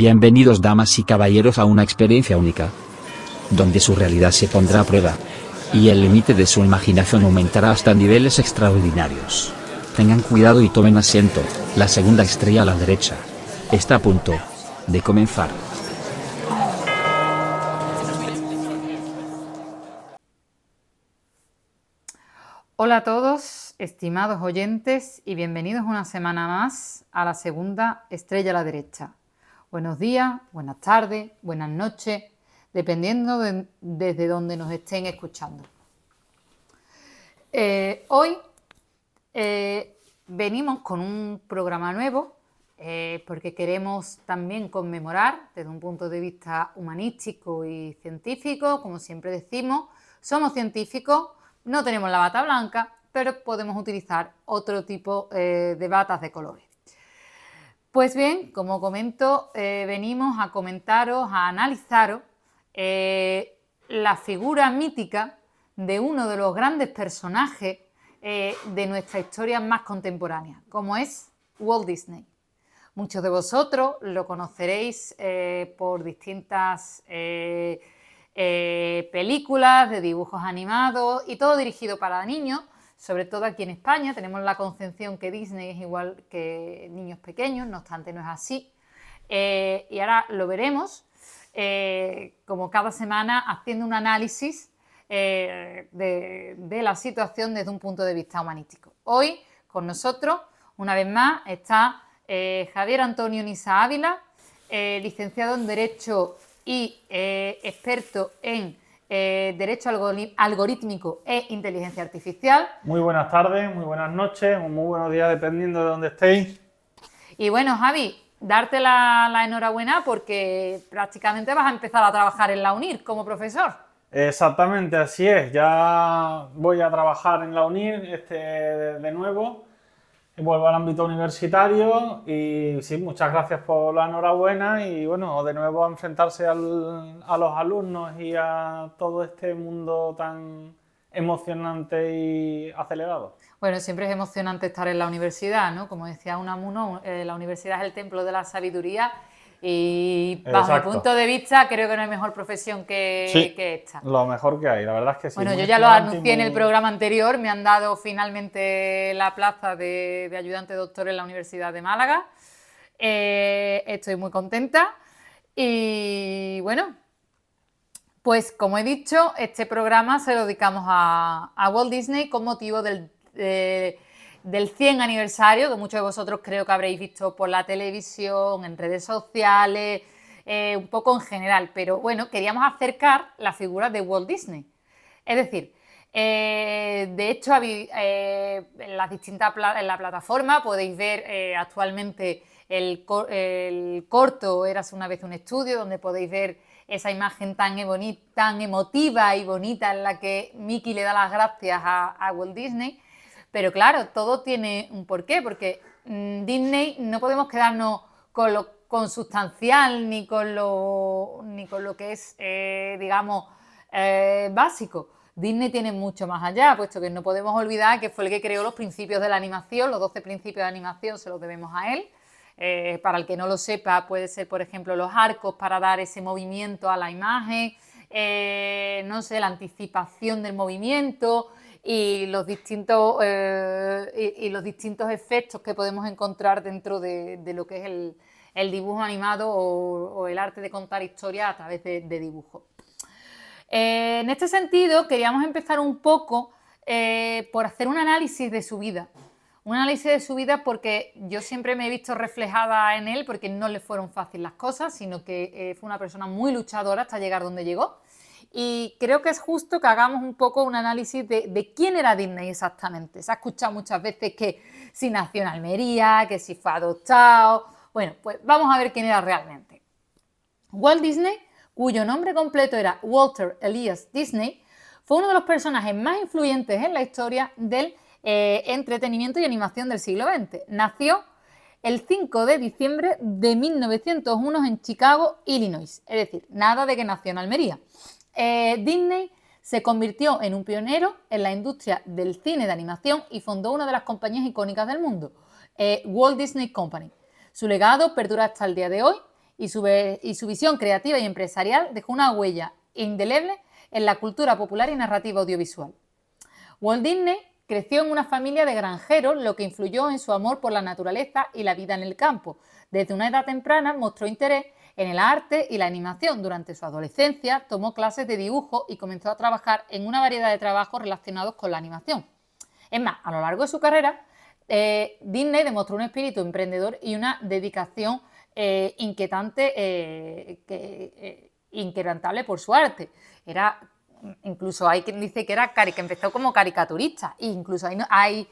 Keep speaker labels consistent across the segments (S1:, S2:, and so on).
S1: Bienvenidos damas y caballeros a una experiencia única, donde su realidad se pondrá a prueba, y el límite de su imaginación aumentará hasta niveles extraordinarios. Tengan cuidado y tomen asiento, la segunda estrella a la derecha. Está a punto de comenzar.
S2: Hola a todos, estimados oyentes, y bienvenidos una semana más a la segunda estrella a la derecha. Buenos días, buenas tardes, buenas noches, dependiendo de, desde donde nos estén escuchando. Eh, hoy eh, venimos con un programa nuevo eh, porque queremos también conmemorar desde un punto de vista humanístico y científico, como siempre decimos, somos científicos no tenemos la bata blanca, pero podemos utilizar otro tipo de batas de colores. Pues bien, como comento, eh, venimos a comentaros, a analizaros eh, la figura mítica de uno de los grandes personajes de nuestra historia más contemporánea, como es Walt Disney. Muchos de vosotros lo conoceréis por distintas eh, películas, de dibujos animados y todo dirigido para niños, sobre todo aquí en España. Tenemos la concepción que Disney es igual que niños pequeños, no obstante no es así. Eh, y ahora lo veremos, eh, como cada semana, haciendo un análisis de, la situación desde un punto de vista humanístico. Hoy con nosotros, una vez más, está Javier Antonio Nisa Ávila, licenciado en Derecho y eh, experto en eh, Derecho Algorítmico e Inteligencia Artificial.
S3: Muy buenas tardes, muy buenas noches, muy buenos días dependiendo de dónde estéis.
S2: Y bueno, Javi, darte la, enhorabuena porque prácticamente vas a empezar a trabajar en la UNIR como profesor.
S3: Exactamente, así es. Ya voy a trabajar en la UNIR este, de nuevo vuelvo al ámbito universitario y sí, muchas gracias por la enhorabuena y bueno, de nuevo a enfrentarse a los alumnos y a todo este mundo tan emocionante y acelerado.
S2: Bueno, siempre es emocionante estar en la universidad, ¿no? Como decía Unamuno, eh, la universidad es el templo de la sabiduría y bajo mi punto de vista, creo que no hay mejor profesión que, esta.
S3: Lo mejor que hay, la verdad es que sí.
S2: Bueno, yo ya lo anuncié en el programa anterior, me han dado finalmente la plaza de, ayudante doctor en la Universidad de Málaga. Eh, estoy muy contenta. Y bueno, pues como he dicho, este programa se lo dedicamos a, Walt Disney con motivo del del 100 aniversario, que muchos de vosotros creo que habréis visto por la televisión, en redes sociales, eh, un poco en general, pero bueno, queríamos acercar la figura de Walt Disney. Es decir, eh, de hecho, eh, en las distintas en la plataforma podéis ver actualmente el, corto Eras una vez un estudio, donde podéis ver esa imagen tan, tan emotiva y bonita en la que Mickey le da las gracias a Walt Disney. Pero claro, todo tiene un porqué, porque mm, Disney no podemos quedarnos con lo consustancial ni con lo, ni con lo que es, eh, digamos, eh, básico. Disney tiene mucho más allá, puesto que no podemos olvidar que fue el que creó los principios de la animación, los 12 principios de animación se los debemos a él. Eh, para el que no lo sepa, puede ser, por ejemplo, los arcos para dar ese movimiento a la imagen, no sé, la anticipación del movimiento, y los distintos, eh, y, los distintos efectos que podemos encontrar dentro de, lo que es el, dibujo animado o, el arte de contar historias a través de, dibujo. Eh, en este sentido, queríamos empezar un poco eh, por hacer un análisis de su vida. Un análisis de su vida porque yo siempre me he visto reflejada en él porque no le fueron fáciles las cosas, sino que fue una persona muy luchadora hasta llegar donde llegó. Y creo que es justo que hagamos un poco un análisis de, quién era Disney exactamente. Se ha escuchado muchas veces que si nació en Almería, que si fue adoptado. Bueno, pues vamos a ver quién era realmente. Walt Disney, cuyo nombre completo era Walter Elias Disney, fue uno de los personajes más influyentes en la historia del eh, entretenimiento y animación del siglo XX. Nació el 5 de diciembre de 1901 en Chicago, Illinois. Es decir, nada de que nació en Almería. Eh, Disney se convirtió en un pionero en la industria del cine de animación y fundó una de las compañías icónicas del mundo, eh, Walt Disney Company. Su legado perdura hasta el día de hoy y su, y su visión creativa y empresarial dejó una huella indeleble en la cultura popular y narrativa audiovisual. Walt Disney creció en una familia de granjeros, lo que influyó en su amor por la naturaleza y la vida en el campo. Desde una edad temprana mostró interés en el arte y la animación. Durante su adolescencia tomó clases de dibujo y comenzó a trabajar en una variedad de trabajos relacionados con la animación. Es más, a lo largo de su carrera, eh, Disney demostró un espíritu emprendedor y una dedicación eh, inquietante, eh, inquebrantable por su arte. Era, incluso hay quien dice que, era, que empezó como caricaturista, e incluso hay, hay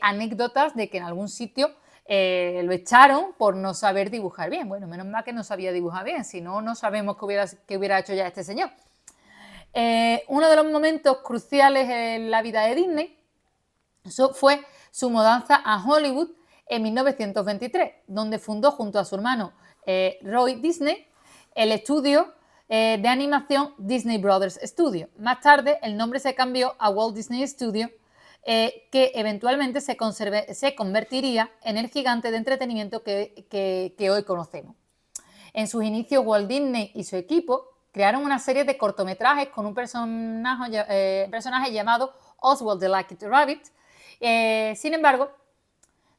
S2: anécdotas de que en algún sitio lo echaron por no saber dibujar bien. Bueno, menos mal que no sabía dibujar bien, si no, no sabemos qué hubiera, qué hubiera hecho ya este señor. uno de los momentos cruciales en la vida de Disney fue su mudanza a Hollywood en 1923, donde fundó junto a su hermano eh, Roy Disney el estudio eh, de animación Disney Brothers Studio. Más tarde el nombre se cambió a Walt Disney Studio, eh, que eventualmente se, convertiría en el gigante de entretenimiento que, hoy conocemos. En sus inicios, Walt Disney y su equipo crearon una serie de cortometrajes con un personaje, personaje llamado Oswald the Lucky Rabbit, eh, sin embargo,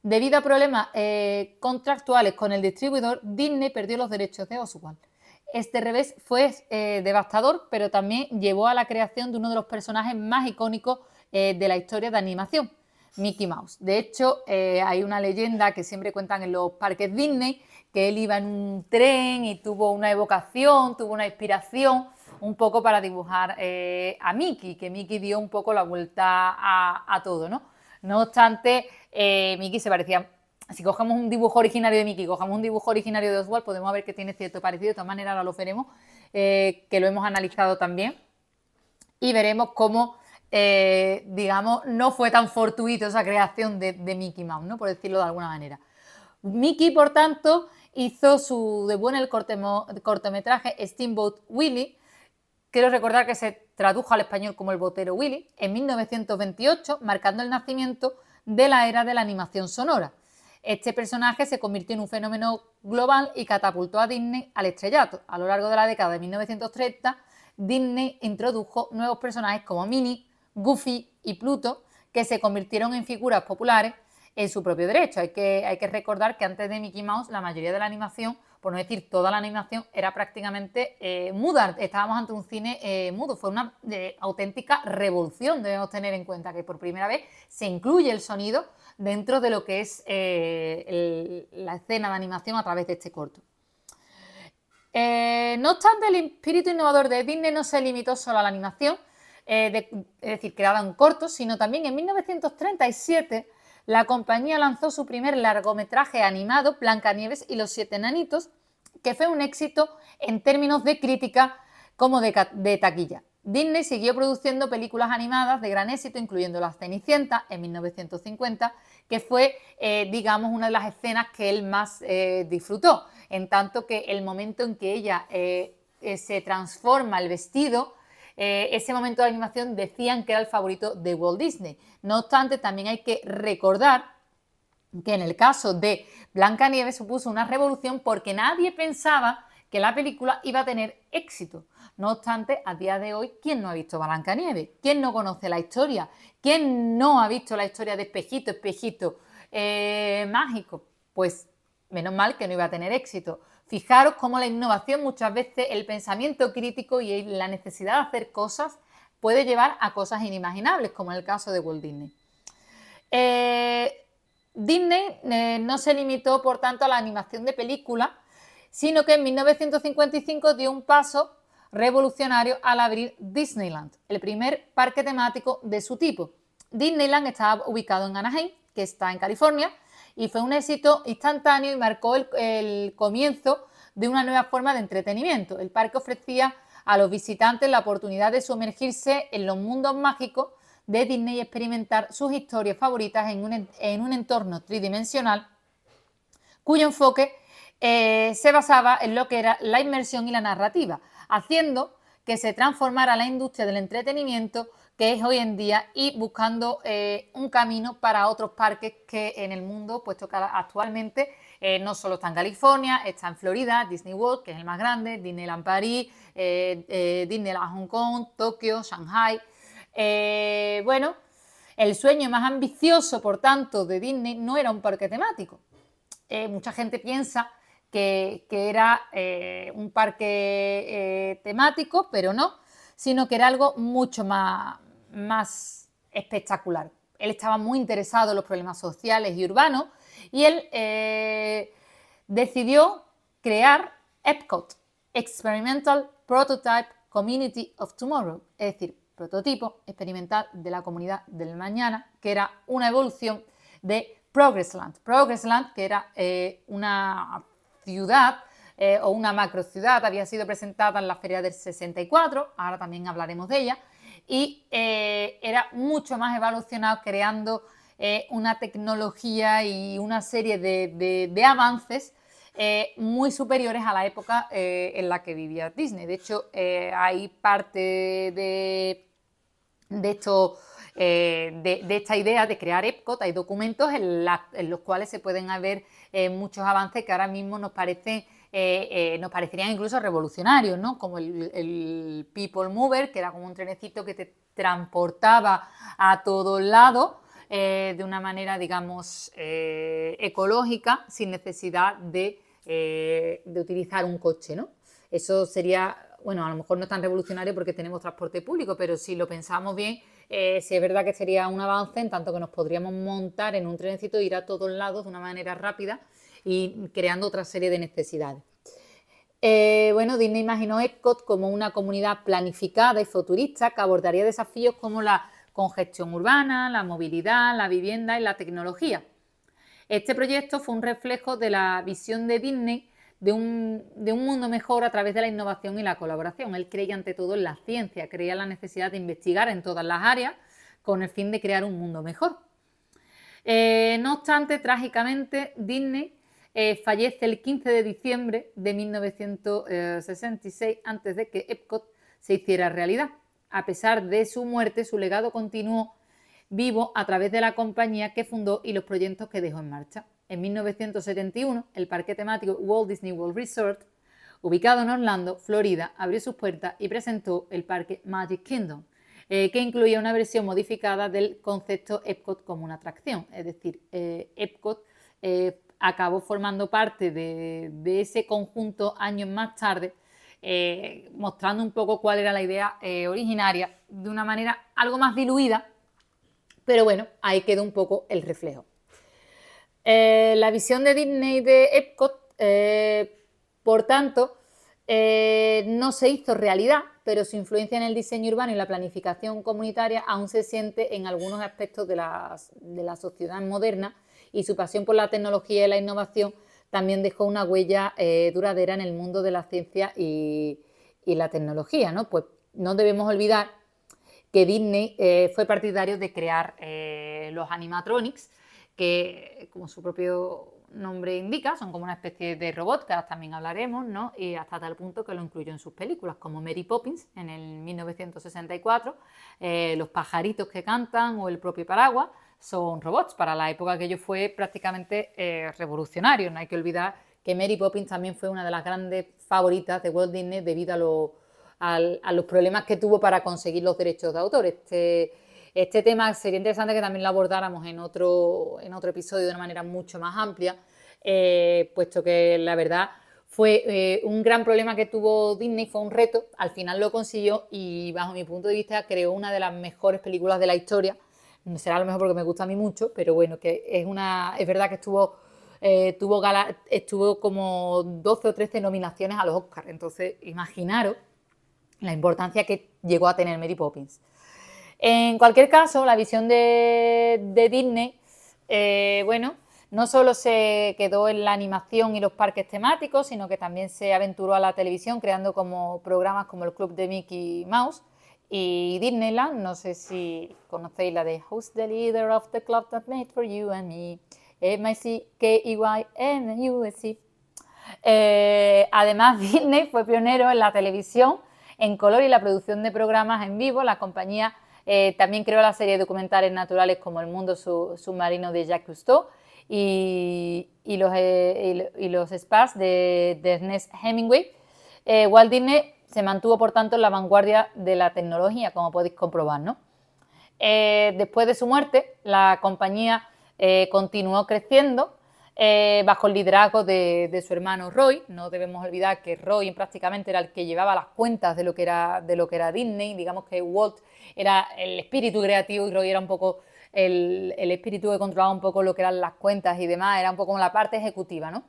S2: debido a problemas eh, contractuales con el distribuidor, Disney perdió los derechos de Oswald. Este revés fue eh, devastador, pero también llevó a la creación de uno de los personajes más icónicos de la historia de animación, Mickey Mouse. De hecho, hay una leyenda que siempre cuentan en los parques Disney, que él iba en un tren y tuvo una evocación, tuvo una inspiración un poco para dibujar a Mickey, que Mickey dio un poco la vuelta a, todo, ¿no? No obstante, eh, Mickey se parecía si cogemos un dibujo originario de Mickey, cogemos un dibujo originario de Oswald, podemos ver que tiene cierto parecido, de todas maneras ahora lo veremos, eh, que lo hemos analizado también, y veremos cómo, eh, digamos, no fue tan fortuito esa creación de, Mickey Mouse, ¿no? por decirlo de alguna manera. Mickey, por tanto, hizo su debut en el cortometraje Steamboat Willie, Quiero recordar que se tradujo al español como El Botero Willy en 1928, marcando el nacimiento de la era de la animación sonora. Este personaje se convirtió en un fenómeno global y catapultó a Disney al estrellato. A lo largo de la década de 1930, Disney introdujo nuevos personajes como Minnie, Goofy y Pluto, que se convirtieron en figuras populares en su propio derecho. Hay que, recordar que antes de Mickey Mouse la mayoría de la animación por no decir toda la animación, era prácticamente eh, muda. Estábamos ante un cine eh, mudo. Fue una eh, auténtica revolución. Debemos tener en cuenta que por primera vez se incluye el sonido dentro de lo que es la escena de animación a través de este corto. no obstante, el espíritu innovador de Disney no se limitó solo a la animación, es decir, en cortos, sino también en 1937 la compañía lanzó su primer largometraje animado, Blancanieves y los siete nanitos, que fue un éxito en términos de crítica como de, taquilla. Disney siguió produciendo películas animadas de gran éxito, incluyendo La Cenicienta en 1950, que fue, eh, digamos, una de las escenas que él más eh, disfrutó, en tanto que el momento en que ella eh, se transforma el vestido eh, ese momento de animación decían que era el favorito de Walt Disney. No obstante, también hay que recordar que en el caso de Blancanieves supuso una revolución porque nadie pensaba que la película iba a tener éxito. No obstante, a día de hoy, ¿quién no ha visto Blancanieves? ¿Quién no conoce la historia? ¿Quién no ha visto la historia de Espejito, Espejito eh, mágico? Pues menos mal que no iba a tener éxito. Fijaros cómo la innovación muchas veces, el pensamiento crítico y la necesidad de hacer cosas puede llevar a cosas inimaginables, como en el caso de Walt Disney. Eh, Disney eh, no se limitó, por tanto, a la animación de películas, sino que en 1955 dio un paso revolucionario al abrir Disneyland, el primer parque temático de su tipo. Disneyland estaba ubicado en Anaheim, que está en California, y fue un éxito instantáneo y marcó el, comienzo de una nueva forma de entretenimiento. El parque ofrecía a los visitantes la oportunidad de sumergirse en los mundos mágicos de Disney y experimentar sus historias favoritas en un, entorno tridimensional cuyo enfoque eh, se basaba en lo que era la inmersión y la narrativa, haciendo que se transformara la industria del entretenimiento que es hoy en día y buscando eh, un camino para otros parques que en el mundo, puesto que actualmente eh, no solo está en California, está en Florida, Disney World, que es el más grande, Disneyland París, eh, Disneyland Hong Kong, Tokio, Shanghai. bueno, el sueño más ambicioso, por tanto, de Disney no era un parque temático. mucha gente piensa que, era un parque temático, pero no, sino que era algo mucho más, más espectacular. Él estaba muy interesado en los problemas sociales y urbanos y él eh, decidió crear Epcot, Experimental Prototype Community of Tomorrow, es decir, prototipo experimental de la comunidad del mañana, que era una evolución de Progressland. Progressland, que era eh, una ciudad eh, o una macro ciudad, había sido presentada en la feria del 64, ahora también hablaremos de ella, y era mucho más evolucionado creando eh, una tecnología y una serie de, avances eh, muy superiores a la época eh, en la que vivía Disney. De hecho, hay parte de esto. de, esta idea de crear Epcot, hay documentos en, los cuales se pueden ver muchos avances que ahora mismo nos parecen nos parecerían incluso revolucionarios, ¿no? Como el, People Mover, que era como un trenecito que te transportaba a todos lados eh, de una manera, digamos, eh, ecológica, sin necesidad eh, de, utilizar un coche, ¿no? Eso sería, bueno, a lo mejor no tan revolucionario porque tenemos transporte público, pero si lo pensamos bien, sí es verdad que sería un avance en tanto que nos podríamos montar en un trenecito e ir a todos lados de una manera rápida y creando otra serie de necesidades. bueno, Disney imaginó Epcot como una comunidad planificada y futurista que abordaría desafíos como la congestión urbana, la movilidad, la vivienda y la tecnología. Este proyecto fue un reflejo de la visión de Disney de un, mundo mejor a través de la innovación y la colaboración. Él creía ante todo en la ciencia, creía la necesidad de investigar en todas las áreas con el fin de crear un mundo mejor. Eh, no obstante, trágicamente, Disney eh, fallece el 15 de diciembre de 1966 antes de que Epcot se hiciera realidad. A pesar de su muerte, su legado continuó vivo a través de la compañía que fundó y los proyectos que dejó en marcha. En 1971, el parque temático Walt Disney World Resort, ubicado en Orlando, Florida, abrió sus puertas y presentó el parque Magic Kingdom, eh, que incluía una versión modificada del concepto Epcot como una atracción. Es decir, eh, Epcot eh, acabó formando parte de, ese conjunto años más tarde eh, mostrando un poco cuál era la idea eh, originaria de una manera algo más diluida, pero bueno, ahí quedó un poco el reflejo. Eh, la visión de Disney de Epcot, por tanto, no se hizo realidad, pero su influencia en el diseño urbano y la planificación comunitaria aún se siente en algunos aspectos de la, sociedad moderna y su pasión por la tecnología y la innovación también dejó una huella eh, duradera en el mundo de la ciencia y, la tecnología. ¿no? Pues no debemos olvidar que Disney eh, fue partidario de crear eh, los animatronics, que como su propio nombre indica, son como una especie de robot, que también hablaremos, ¿no? y hasta tal punto que lo incluyó en sus películas, como Mary Poppins en el 1964, Los pajaritos que cantan o El propio paraguas, son robots. Para la época que ello fue prácticamente eh, revolucionario. No hay que olvidar que Mary Poppins también fue una de las grandes favoritas de Walt Disney debido a, los problemas que tuvo para conseguir los derechos de autor. Este, este tema sería interesante que también lo abordáramos en otro, en otro episodio de una manera mucho más amplia, eh, puesto que la verdad fue eh, un gran problema que tuvo Disney, fue un reto, al final lo consiguió y bajo mi punto de vista creó una de las mejores películas de la historia será a lo mejor porque me gusta a mí mucho, pero bueno, que es una, es verdad que estuvo, eh, tuvo estuvo como 12 o 13 nominaciones a los Oscars, entonces imaginaros la importancia que llegó a tener Mary Poppins. En cualquier caso, la visión de, Disney, eh, bueno, no solo se quedó en la animación y los parques temáticos, sino que también se aventuró a la televisión creando como programas como el Club de Mickey Mouse, y Disneyland, no sé si conocéis la de Who's the leader of the club that made for you and me? M-I-C-K-E-Y-N-U-S-C. Eh, además, Disney fue pionero en la televisión en color y la producción de programas en vivo. La compañía eh, también creó la serie de documentales naturales como El mundo submarino de Jacques Cousteau y, los, eh, spas de, Ernest Hemingway, eh, Walt Disney se mantuvo, por tanto, en la vanguardia de la tecnología, como podéis comprobar. ¿no? después de su muerte, la compañía continuó creciendo bajo el liderazgo de, su hermano Roy. No debemos olvidar que Roy prácticamente era el que llevaba las cuentas de lo que era, de lo que era Disney. Digamos que Walt era el espíritu creativo y Roy era un poco el, espíritu que controlaba un poco lo que eran las cuentas y demás, era un poco la parte ejecutiva, ¿no?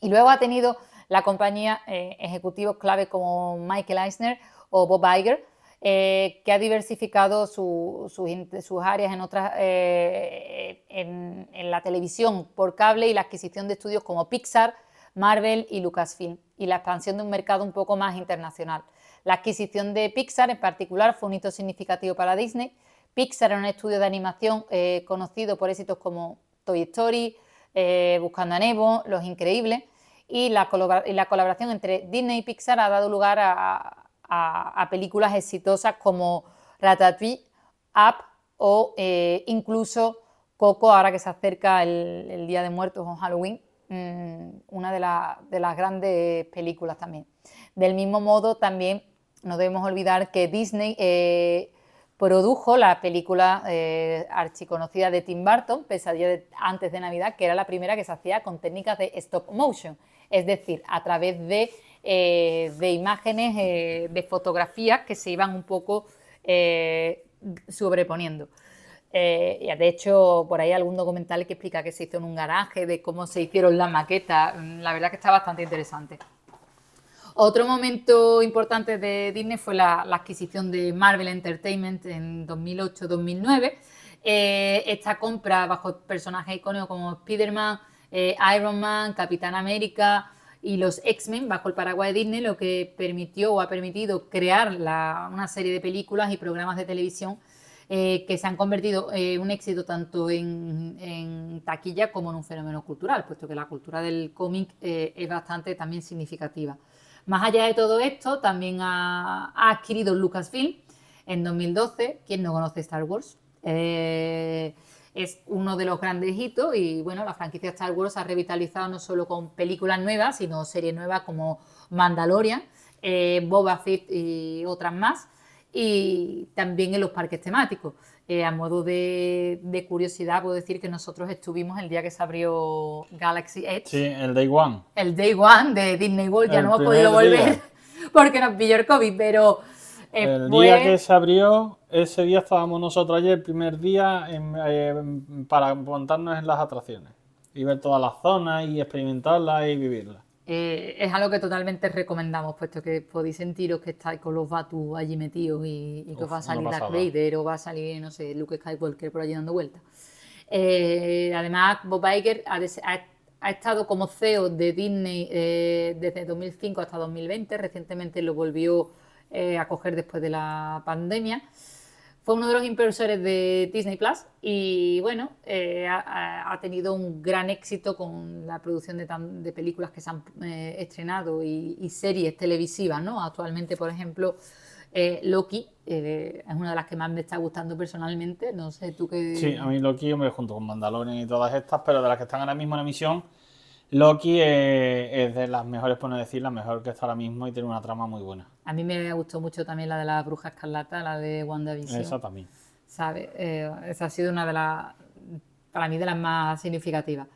S2: Y luego ha tenido la compañía eh, ejecutivos clave como Michael Eisner o Bob Iger, eh, que ha diversificado sus áreas en, otras, eh, en, la televisión por cable y la adquisición de estudios como Pixar, Marvel y Lucasfilm, y la expansión de un mercado un poco más internacional. La adquisición de Pixar en particular fue un hito significativo para Disney, Pixar era un estudio de animación eh, conocido por éxitos como Toy Story, Buscando a Nemo, Los Increíbles, y la, colaboración entre Disney y Pixar ha dado lugar a, películas exitosas como Ratatouille, Up o eh, incluso Coco, ahora que se acerca el, Día de Muertos o Halloween, mm, una de, de, las grandes películas también. Del mismo modo, también no debemos olvidar que Disney produjo la película eh, archiconocida de Tim Burton, Pesadilla antes de Navidad, que era la primera que se hacía con técnicas de stop motion, es decir, a través de, eh, imágenes, eh, de fotografías que se iban un poco sobreponiendo. de hecho, por ahí algún documental que explica que se hizo en un garaje, de cómo se hicieron las maquetas. La verdad que está bastante interesante. Otro momento importante de Disney fue la, adquisición de Marvel Entertainment en 2008-2009. Eh, esta compra bajo personajes icónicos como Spider-Man, eh, Iron Man, Capitán América y los X-Men bajo el paraguas de Disney, lo que permitió o ha permitido crear una serie de películas y programas de televisión eh, que se han convertido en un éxito tanto en, taquilla como en un fenómeno cultural, puesto que la cultura del cómic es bastante también significativa. Más allá de todo esto, también ha, adquirido Lucasfilm en 2012. ¿Quién no conoce Star Wars? Eh, es uno de los grandes hitos y bueno, la franquicia Star Wars ha revitalizado no solo con películas nuevas, sino series nuevas como Mandalorian, eh, Boba Fett y otras más, y también en los parques temáticos. Eh, a modo de, curiosidad, puedo decir que nosotros estuvimos el día que se abrió Galaxy Edge.
S3: Sí, el Day One.
S2: El Day One de Disney World, ya no hemos podido volver porque nos pilló el COVID, pero...
S3: Eh, el día que se abrió, ese día estábamos nosotros ayer, el primer día, eh, para montarnos en las atracciones y ver todas las zonas y experimentarlas y vivirlas.
S2: Eh, es algo que totalmente recomendamos, puesto que podéis sentiros que estáis con los Batu allí metidos y, que os va a salir Darth Vader o va a salir, no sé, Luke Skywalker por allí dando vueltas. Eh, además, Bob Iger ha, estado como CEO de Disney eh, desde 2005 hasta 2020, recientemente lo volvió a coger después de la pandemia. Fue uno de los impulsores de Disney Plus y bueno, eh, ha, tenido un gran éxito con la producción de, películas que se han eh, estrenado y, series televisivas, ¿no? Actualmente, por ejemplo, eh, Loki es una de las que más me está gustando personalmente. No sé, tú qué.
S3: Sí, a mí Loki, me junto con Mandalorian y todas estas, pero de las que están ahora mismo en emisión, Loki es, de las mejores, por no decir, la mejor que está ahora mismo y tiene una trama muy buena.
S2: A mí me gustó mucho también la de la bruja escarlata, la de WandaVision.
S3: Esa también.
S2: ¿Sabe? Eh, esa ha sido una de las, para mí, de las más significativas.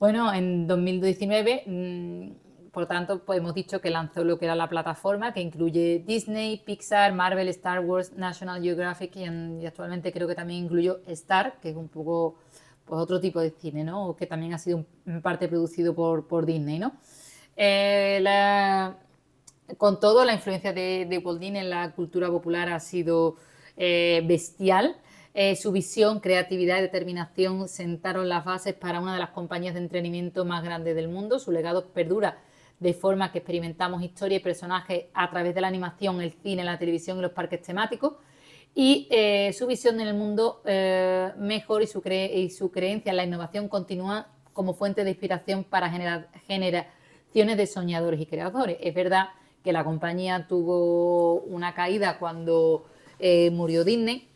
S2: Bueno, en 2019, mm, por tanto, pues hemos dicho que lanzó lo que era la plataforma, que incluye Disney, Pixar, Marvel, Star Wars, National Geographic y, actualmente creo que también incluyó Star, que es un poco pues, otro tipo de cine, ¿no? Que también ha sido en parte producido por, por Disney, ¿no? Eh, la, con todo, la influencia de, de Disney en la cultura popular ha sido eh, bestial. Eh, su visión, creatividad y determinación sentaron las bases para una de las compañías de entretenimiento más grandes del mundo. Su legado perdura de forma que experimentamos historia y personajes a través de la animación, el cine, la televisión y los parques temáticos. Y eh, su visión en el mundo mejor y su, y su, creencia en la innovación continúa como fuente de inspiración para generaciones de soñadores y creadores. Es verdad que la compañía tuvo una caída cuando eh, murió Disney,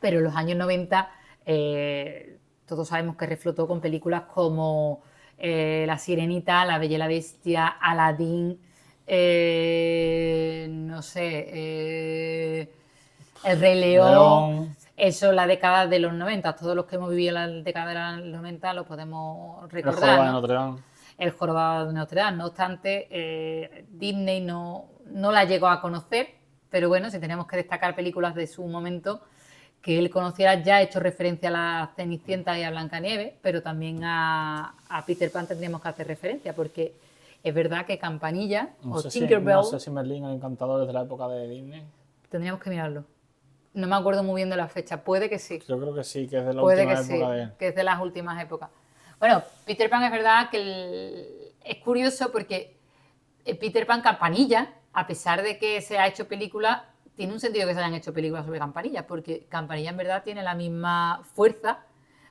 S2: pero en los años 90 eh, todos sabemos que reflotó con películas como eh, La Sirenita, La Bella y la Bestia, Aladdin, no sé, El Rey León. Eso, la década de los 90, todos los que hemos vivido la década de los 90 lo podemos recordar.
S3: El Jorobado de Notre Dame.
S2: No obstante, Disney no, no la llegó a conocer, pero bueno, si tenemos que destacar películas de su momento, que él conociera ya ha hecho referencia a la Cenicienta y a Blancanieves, pero también a, Peter Pan tendríamos que hacer referencia, porque es verdad que Campanilla o Tinkerbell...
S3: no sé si Merlín o Encantadores de la época de Disney.
S2: Tendríamos que mirarlo. No me acuerdo muy bien de la fecha, puede que sí.
S3: Yo creo que sí, que es de la última época de...
S2: que es de las últimas épocas. Bueno, Peter Pan es verdad que es curioso porque eh, Peter Pan Campanilla, a pesar de que se ha hecho película, tiene un sentido que se hayan hecho películas sobre Campanilla, porque Campanilla en verdad tiene la misma fuerza,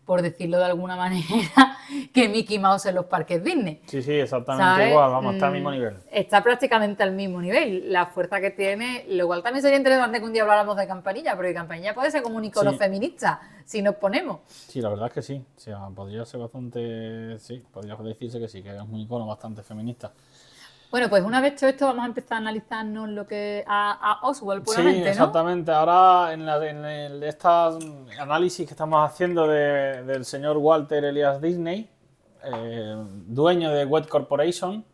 S2: por decirlo de alguna manera, que Mickey Mouse en los parques Disney.
S3: Sí, sí, exactamente igual, vamos, está al mismo mm, nivel.
S2: Está prácticamente al mismo nivel, la fuerza que tiene, lo cual también sería interesante que un día habláramos de Campanilla, porque Campanilla puede ser como un icono feminista, si nos ponemos.
S3: Sí, la verdad es que sí, o sea, podría ser bastante, sí, podría decirse que sí, que es un icono bastante feminista.
S2: Bueno, pues una vez hecho esto, vamos a empezar a analizarnos lo que a, Oswald puramente,
S3: Sí, exactamente. Ahora, en, la, en el, este análisis que estamos haciendo del señor Walter Elias Disney, eh, dueño de Wet Corporation,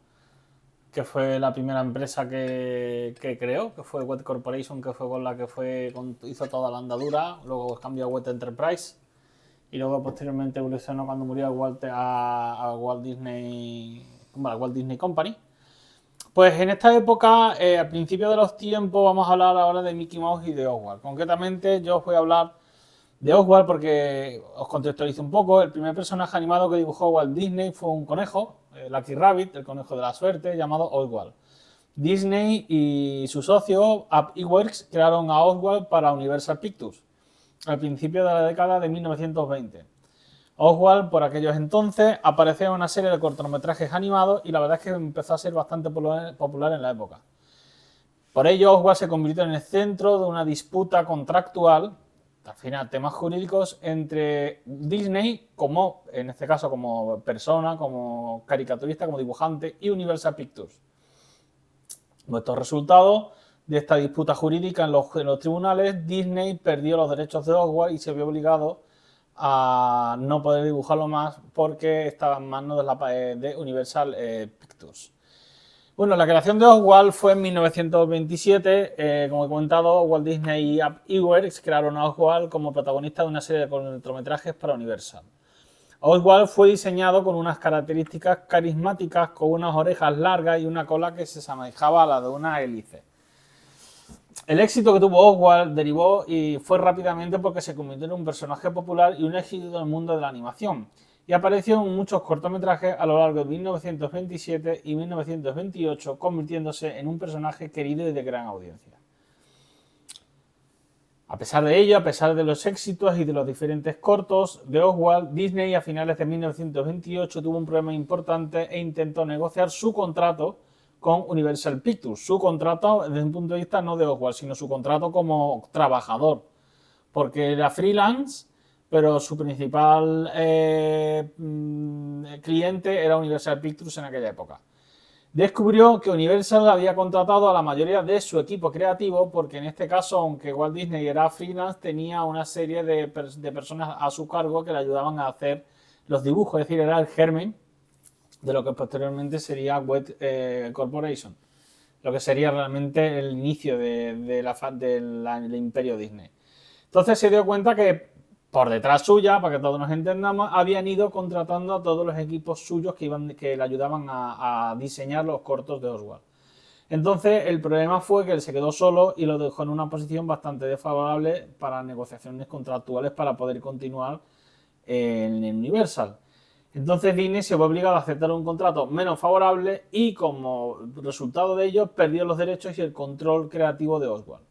S3: que fue la primera empresa que, creó, que fue Wet Corporation, que fue con la que fue hizo toda la andadura, luego cambió a Wet Enterprise y luego posteriormente evolucionó cuando murió Walter a, Walt Disney, bueno, a Walt Disney Company pues en esta época, eh, al principio de los tiempos, vamos a hablar ahora de Mickey Mouse y de Oswald. Concretamente, yo os voy a hablar de Oswald porque os contextualizo un poco. El primer personaje animado que dibujó Walt Disney fue un conejo, eh, Lucky Rabbit, el conejo de la suerte, llamado Oswald. Disney y su socio, Up Eworks, crearon a Oswald para Universal Pictures al principio de la década de 1920. Oswald, por aquellos entonces, apareció en una serie de cortometrajes animados y la verdad es que empezó a ser bastante popular en la época. Por ello, Oswald se convirtió en el centro de una disputa contractual, al final temas jurídicos, entre Disney, como en este caso como persona, como caricaturista, como dibujante, y Universal Pictures. Vuestro resultado de esta disputa jurídica en los tribunales, Disney perdió los derechos de Oswald y se vio obligado a no poder dibujarlo más porque estaba en manos de, la, de Universal eh, Pictures. Bueno, la creación de Oswald fue en 1927. Eh, como he comentado, Walt Disney y Iwerks crearon a Oswald como protagonista de una serie de cortometrajes para Universal. Oswald fue diseñado con unas características carismáticas, con unas orejas largas y una cola que se asemejaba a la de una hélice. El éxito que tuvo Oswald derivó y fue rápidamente porque se convirtió en un personaje popular y un éxito del mundo de la animación, y apareció en muchos cortometrajes a lo largo de 1927 y 1928, convirtiéndose en un personaje querido y de gran audiencia. A pesar de ello, a pesar de los éxitos y de los diferentes cortos de Oswald, Disney a finales de 1928 tuvo un problema importante e intentó negociar su contrato con Universal Pictures. Su contrato, desde un punto de vista no de Oswald, sino su contrato como trabajador. Porque era freelance, pero su principal eh, mm, cliente era Universal Pictures en aquella época. Descubrió que Universal había contratado a la mayoría de su equipo creativo, porque en este caso, aunque Walt Disney era freelance, tenía una serie de, de personas a su cargo que le ayudaban a hacer los dibujos, es decir, era el germen de lo que posteriormente sería Web eh, Corporation, lo que sería realmente el inicio de, la, del imperio Disney. Entonces se dio cuenta que por detrás suya, para que todos nos entendamos, habían ido contratando a todos los equipos suyos que, iban, que le ayudaban a, a diseñar los cortos de Oswald. Entonces el problema fue que él se quedó solo y lo dejó en una posición bastante desfavorable para negociaciones contractuales para poder continuar en Universal. Entonces Disney se vio obligado a aceptar un contrato menos favorable y como resultado de ello perdió los derechos y el control creativo de Oswald.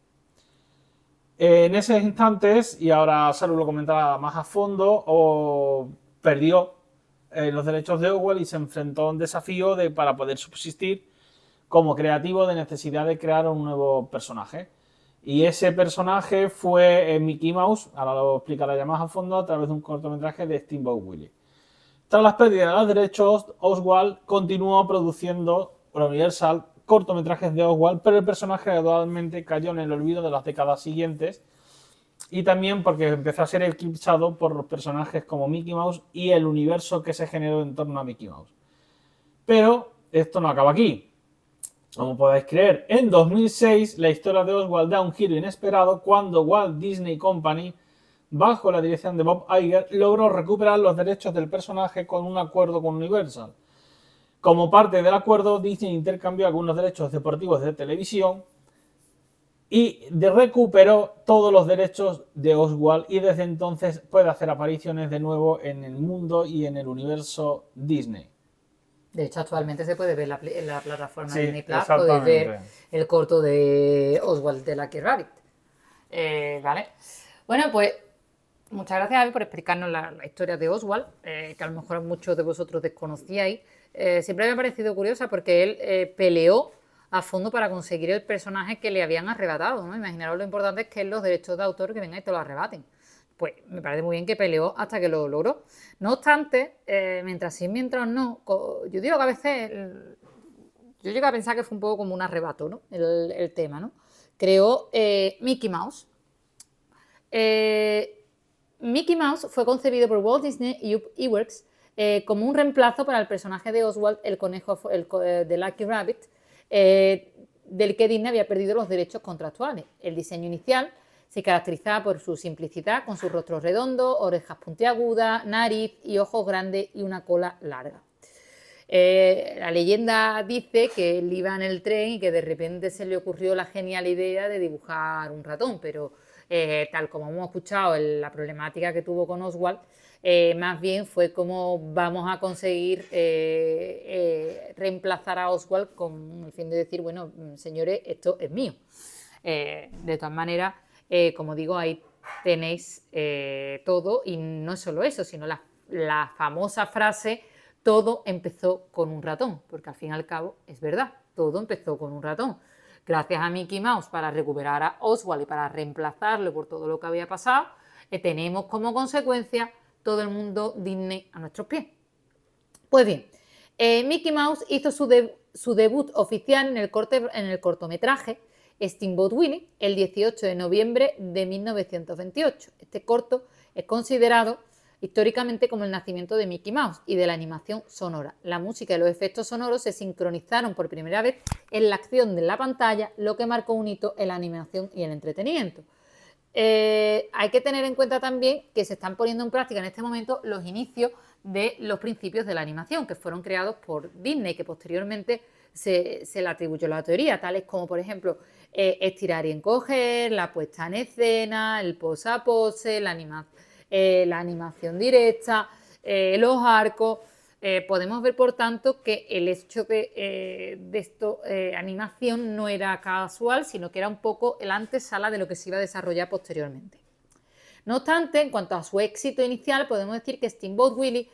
S3: En esos instantes, y ahora Saru lo comentará más a fondo, o perdió eh, los derechos de Oswald y se enfrentó a un desafío de, para poder subsistir como creativo de necesidad de crear un nuevo personaje. Y ese personaje fue eh, Mickey Mouse, ahora lo explicaré más a fondo, a través de un cortometraje de Steamboat Willie. Tras las pérdidas de los derechos, Oswald continuó produciendo Universal cortometrajes de Oswald, pero el personaje gradualmente cayó en el olvido de las décadas siguientes y también porque empezó a ser eclipsado por los personajes como Mickey Mouse y el universo que se generó en torno a Mickey Mouse. Pero esto no acaba aquí. Como podéis creer, en 2006 la historia de Oswald da un giro inesperado cuando Walt Disney Company, bajo la dirección de Bob Iger, logró recuperar los derechos del personaje con un acuerdo con Universal. Como parte del acuerdo, Disney intercambió algunos derechos deportivos de televisión y recuperó todos los derechos de Oswald y desde entonces puede hacer apariciones de nuevo en el mundo y en el universo Disney.
S2: De hecho, actualmente se puede ver la, en la plataforma de Disney Plus, podéis ver el corto de Oswald de Lucky Rabbit. Eh, vale. Bueno, pues muchas gracias, por explicarnos la, historia de Oswald, eh, que a lo mejor muchos de vosotros desconocíais. Eh, siempre me ha parecido curiosa porque él peleó a fondo para conseguir el personaje que le habían arrebatado. ¿no? Imaginaros lo importante es que los derechos de autor que vengan y te lo arrebaten pues me parece muy bien que peleó hasta que lo logró. No obstante, eh, mientras sí, mientras no, yo digo que a veces, yo llego a pensar que fue un poco como un arrebato, ¿no? El, tema, ¿no? Creó eh, Mickey Mouse. Eh, Mickey Mouse fue concebido por Walt Disney y Eworks como un reemplazo para el personaje de Oswald, el conejo de Lucky Rabbit, del que Disney había perdido los derechos contractuales. El diseño inicial se caracterizaba por su simplicidad, con su rostro redondo, orejas puntiagudas, nariz y ojos grandes y una cola larga. Eh, la leyenda dice que él iba en el tren y que de repente se le ocurrió la genial idea de dibujar un ratón, pero eh, tal como hemos escuchado en la problemática que tuvo con Oswald, eh, más bien fue como vamos a conseguir reemplazar a Oswald con el fin de decir, bueno, señores, esto es mío. de todas maneras, eh, como digo, ahí tenéis eh, todo y no es solo eso, sino la, famosa frase, todo empezó con un ratón, porque al fin y al cabo es verdad, todo empezó con un ratón. Gracias a Mickey Mouse para recuperar a Oswald y para reemplazarlo por todo lo que había pasado, eh, tenemos como consecuencia todo el mundo Disney a nuestros pies. Pues bien, Mickey Mouse hizo su, debut oficial en el, en el cortometraje Steamboat Willie el 18 de noviembre de 1928. Este corto es considerado históricamente como el nacimiento de Mickey Mouse y de la animación sonora. La música y los efectos sonoros se sincronizaron por primera vez en la acción de la pantalla, lo que marcó un hito en la animación y el entretenimiento. Eh, hay que tener en cuenta también que se están poniendo en práctica en este momento los inicios de los principios de la animación que fueron creados por Disney, que posteriormente se, le atribuyó la teoría, tales como por ejemplo eh, estirar y encoger, la puesta en escena, el pose a pose, la, eh, animación directa, eh, los arcos. podemos ver, por tanto, que el hecho de, de esto, animación no era casual, sino que era un poco el antesala de lo que se iba a desarrollar posteriormente. No obstante, en cuanto a su éxito inicial, podemos decir que Steamboat Willie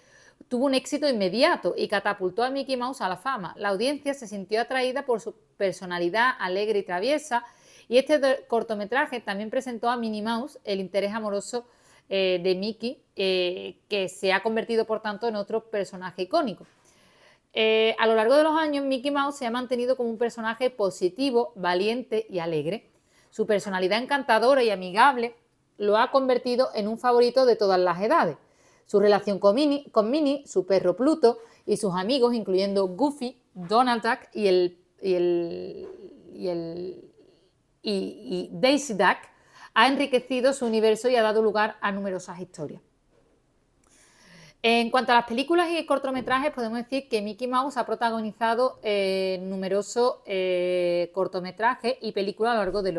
S2: tuvo un éxito inmediato y catapultó a Mickey Mouse a la fama. La audiencia se sintió atraída por su personalidad alegre y traviesa y este cortometraje también presentó a Minnie Mouse el interés amoroso eh, de Mickey, eh, que se ha convertido por tanto en otro personaje icónico. Eh, a lo largo de los años, Mickey Mouse se ha mantenido como un personaje positivo, valiente y alegre. Su personalidad encantadora y amigable lo ha convertido en un favorito de todas las edades. Su relación con Minnie, su perro Pluto y sus amigos, incluyendo Goofy, Donald Duck y el, y Daisy Duck, ha enriquecido su universo y ha dado lugar a numerosas historias. En cuanto a las películas y cortometrajes, podemos decir que Mickey Mouse ha protagonizado eh, numerosos eh, cortometrajes y películas a lo largo de,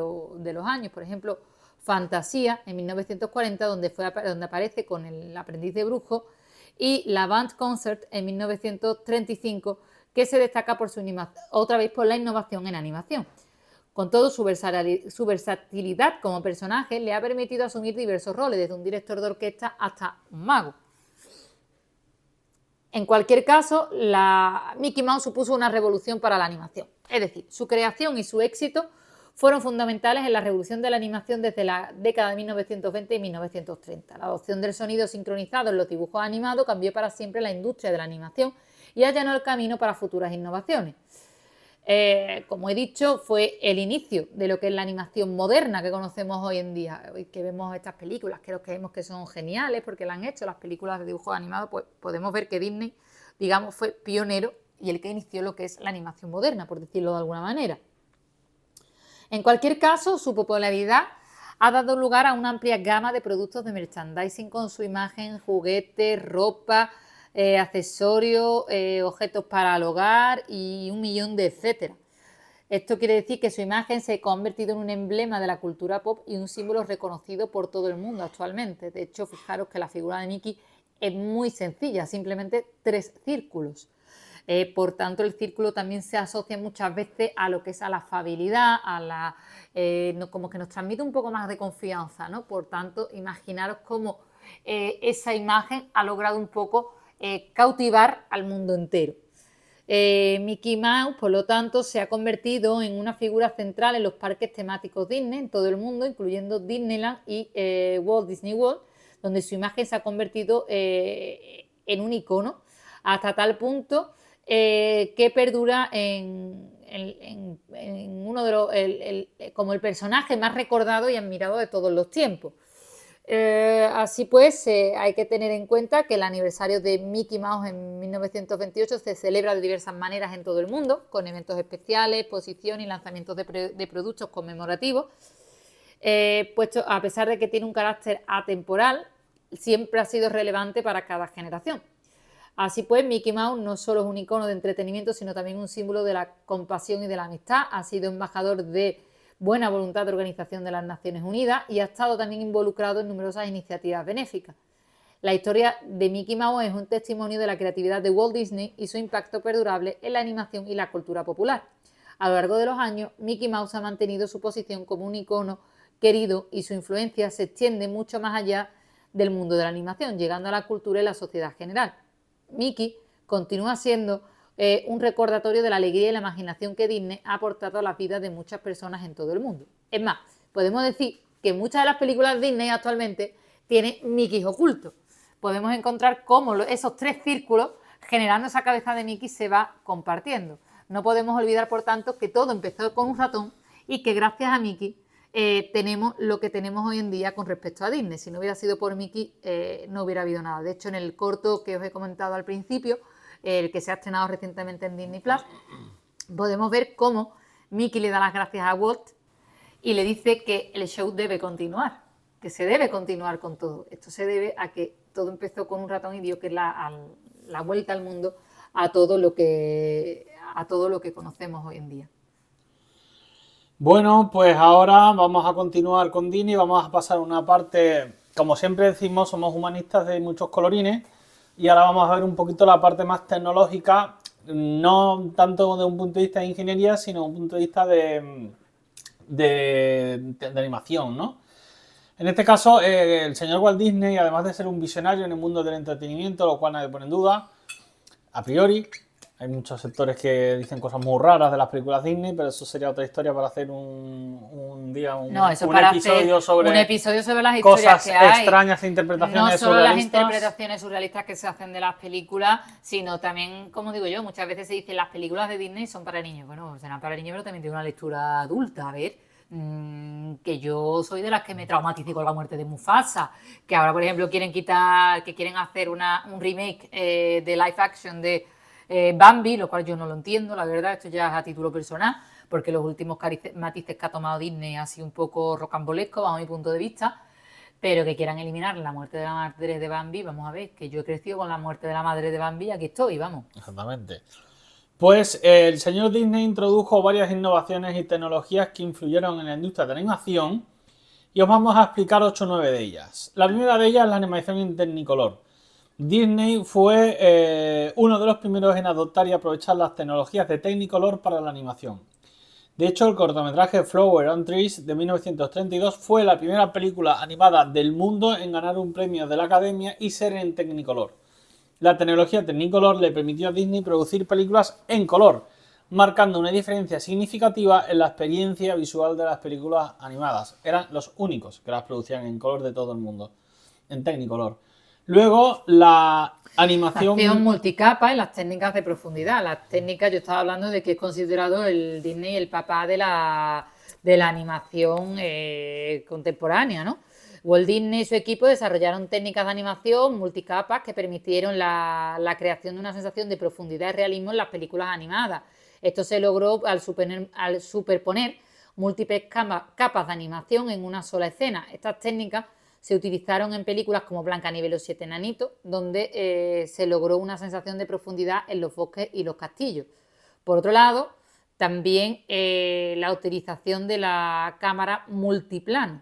S2: de, los años. Por ejemplo, Fantasía en 1940, donde, fue, donde aparece con el aprendiz de brujo, y La Band Concert en 1935, que se destaca por su otra vez por la innovación en animación. Con todo, su, versatilidad como personaje le ha permitido asumir diversos roles, desde un director de orquesta hasta un mago. En cualquier caso, la Mickey Mouse supuso una revolución para la animación. Es decir, su creación y su éxito fueron fundamentales en la revolución de la animación desde la década de 1920 y 1930. La adopción del sonido sincronizado en los dibujos animados cambió para siempre la industria de la animación y allanó el camino para futuras innovaciones. Eh, como he dicho, fue el inicio de lo que es la animación moderna que conocemos hoy en día. Que vemos estas películas, que que vemos que son geniales porque la han hecho, las películas de dibujos animados, pues podemos ver que Disney, digamos, fue pionero y el que inició lo que es la animación moderna, por decirlo de alguna manera. En cualquier caso, su popularidad ha dado lugar a una amplia gama de productos de merchandising con su imagen, juguetes, ropa, eh, accesorios, eh, objetos para el hogar y un millón de etcétera. Esto quiere decir que su imagen se ha convertido en un emblema de la cultura pop y un símbolo reconocido por todo el mundo actualmente. De hecho, fijaros que la figura de Mickey es muy sencilla, simplemente tres círculos. Eh, por tanto, el círculo también se asocia muchas veces a lo que es a la afabilidad, a la, como que nos transmite un poco más de confianza, ¿no? Por tanto, imaginaros cómo esa imagen ha logrado un poco eh, cautivar al mundo entero. Eh, Mickey Mouse, por lo tanto, se ha convertido en una figura central en los parques temáticos Disney en todo el mundo, incluyendo Disneyland y eh, Walt Disney World, donde su imagen se ha convertido en un icono hasta tal punto que perdura en, uno de los, como el personaje más recordado y admirado de todos los tiempos. Eh, así pues, eh, hay que tener en cuenta que el aniversario de Mickey Mouse en 1928 se celebra de diversas maneras en todo el mundo, con eventos especiales, exposiciones y lanzamientos de, productos conmemorativos. Eh, puesto, a pesar de que tiene un carácter atemporal, siempre ha sido relevante para cada generación. Así pues, Mickey Mouse no solo es un icono de entretenimiento, sino también un símbolo de la compasión y de la amistad. Ha sido embajador de buena voluntad de organización de las Naciones Unidas y ha estado también involucrado en numerosas iniciativas benéficas. La historia de Mickey Mouse es un testimonio de la creatividad de Walt Disney y su impacto perdurable en la animación y la cultura popular. A lo largo de los años, Mickey Mouse ha mantenido su posición como un icono querido y su influencia se extiende mucho más allá del mundo de la animación, llegando a la cultura y la sociedad general. Mickey continúa siendo eh, un recordatorio de la alegría y la imaginación que Disney ha aportado a la vida de muchas personas en todo el mundo. Es más, podemos decir que muchas de las películas Disney actualmente tienen Mickey ocultos. Podemos encontrar cómo esos tres círculos, generando esa cabeza de Mickey, se va compartiendo. No podemos olvidar, por tanto, que todo empezó con un ratón y que gracias a Mickey eh, tenemos lo que tenemos hoy en día con respecto a Disney. Si no hubiera sido por Mickey, eh, no hubiera habido nada. De hecho, en el corto que os he comentado al principio, el que se ha estrenado recientemente en Disney Plus, podemos ver cómo Mickey le da las gracias a Walt y le dice que el show debe continuar, que se debe continuar con todo. Esto se debe a que todo empezó con un ratón y dio que la, la vuelta al mundo a todo lo que a todo lo que conocemos hoy en día.
S3: Bueno, pues ahora vamos a continuar con Disney, vamos a pasar una parte, como siempre decimos, somos humanistas de muchos colorines y ahora vamos a ver un poquito la parte más tecnológica, no tanto de un punto de vista de ingeniería, sino de un punto de vista de, de, animación, ¿no? En este caso, eh, el señor Walt Disney, además de ser un visionario en el mundo del entretenimiento, lo cual nadie pone en duda, a priori, hay muchos sectores que dicen cosas muy raras de las películas Disney, pero eso sería otra historia para hacer un, día, un,
S2: episodio sobre un episodio sobre las cosas
S3: que hay. extrañas e interpretaciones
S2: No solo las interpretaciones surrealistas que se hacen de las películas, sino también, como digo yo, muchas veces se dice las películas de Disney son para niños. Bueno, serán para niños, pero también tiene una lectura adulta. A ver, mm, que yo soy de las que me traumaticé con la muerte de Mufasa, que ahora, por ejemplo, quieren quitar, que quieren hacer una, un remake eh, de live action de eh, Bambi, lo cual yo no lo entiendo, la verdad, esto ya es a título personal, porque los últimos matices que ha tomado Disney han sido un poco rocambolesco, bajo mi punto de vista, pero que quieran eliminar la muerte de la madre de Bambi, vamos a ver, que yo he crecido con la muerte de la madre de Bambi aquí estoy, vamos.
S3: Exactamente. Pues el señor Disney introdujo varias innovaciones y tecnologías que influyeron en la industria de la animación y os vamos a explicar 8 o 9 de ellas. La primera de ellas es la animación en. Disney fue eh, uno de los primeros en adoptar y aprovechar las tecnologías de Technicolor para la animación. De hecho, el cortometraje Flower on Trees de 1932 fue la primera película animada del mundo en ganar un premio de la Academia y ser en Technicolor. La tecnología Technicolor le permitió a Disney producir películas en color, marcando una diferencia significativa en la experiencia visual de las películas animadas. Eran los únicos que las producían en color de todo el mundo, en Technicolor. Luego, la animación...
S2: Acción multicapa y las técnicas de profundidad. Las técnicas, yo estaba hablando de que es considerado el Disney el papá de la, de la animación eh, contemporánea, ¿no? Walt Disney y su equipo desarrollaron técnicas de animación multicapas que permitieron la, la creación de una sensación de profundidad y realismo en las películas animadas. Esto se logró al, al superponer múltiples capas de animación en una sola escena. Estas técnicas se utilizaron en películas como Blancanieves y los siete enanitos, donde eh, se logró una sensación de profundidad en los bosques y los castillos. Por otro lado, también eh, la utilización de la cámara multiplano.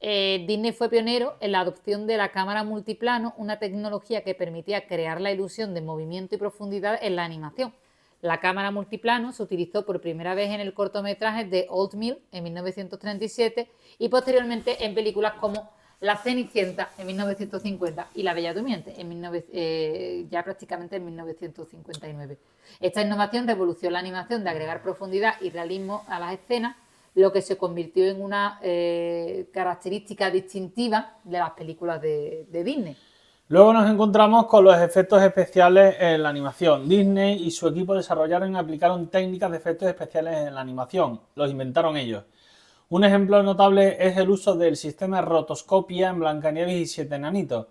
S2: Eh, Disney fue pionero en la adopción de la cámara multiplano, una tecnología que permitía crear la ilusión de movimiento y profundidad en la animación. La cámara multiplano se utilizó por primera vez en el cortometraje de Old Mill en 1937 y posteriormente en películas como La Cenicienta en 1950 y La Bella Durmiente en eh, ya prácticamente en 1959. Esta innovación revolucionó la animación de agregar profundidad y realismo a las escenas, lo que se convirtió en una eh, característica distintiva de las películas de Disney.
S3: Luego nos encontramos con los efectos especiales en la animación. Disney y su equipo desarrollaron y aplicaron técnicas de efectos especiales en la animación. Los inventaron ellos. Un ejemplo notable es el uso del sistema rotoscopia en Blancanieves y Siete Enanitos.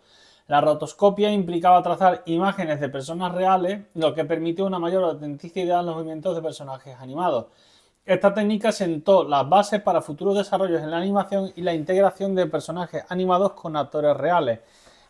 S3: La rotoscopia implicaba trazar imágenes de personas reales, lo que permitió una mayor autenticidad en los movimientos de personajes animados. Esta técnica sentó las bases para futuros desarrollos en la animación y la integración de personajes animados con actores reales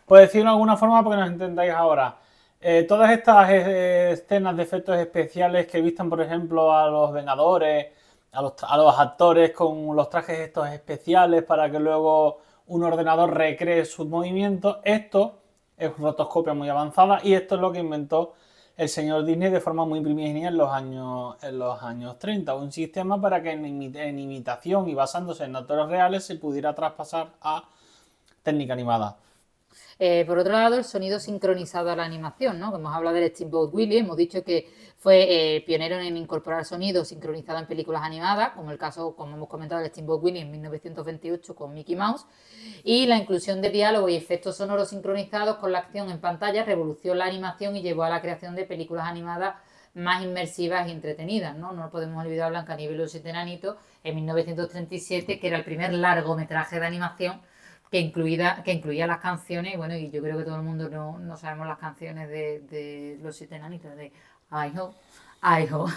S3: por decirlo de alguna forma, porque nos entendáis ahora. Eh, todas estas eh, escenas de efectos especiales que vistan, por ejemplo, a los Vengadores, a los, actores con los trajes estos especiales para que luego un ordenador recree sus movimientos, esto es rotoscopia muy avanzada y esto es lo que inventó el señor Disney de forma muy primigenia en los años, en los años 30. Un sistema para que en, imitación y basándose en actores reales se pudiera traspasar a técnica animada.
S2: Eh, por otro lado, el sonido sincronizado a la animación, ¿no? Hemos hablado del Steamboat Willie, hemos dicho que fue eh, pionero en incorporar sonido sincronizado en películas animadas, como el caso, como hemos comentado, del Steamboat Willie en 1928 con Mickey Mouse, y la inclusión de diálogo y efectos sonoros sincronizados con la acción en pantalla revolucionó la animación y llevó a la creación de películas animadas más inmersivas y entretenidas, ¿no? No podemos olvidar Blancanieves y los siete enanitos en 1937, que era el primer largometraje de animación que, incluida, que incluía las canciones, bueno, y yo creo que todo el mundo no, no sabemos las canciones de, de los siete enanitos, de Hope, I hope,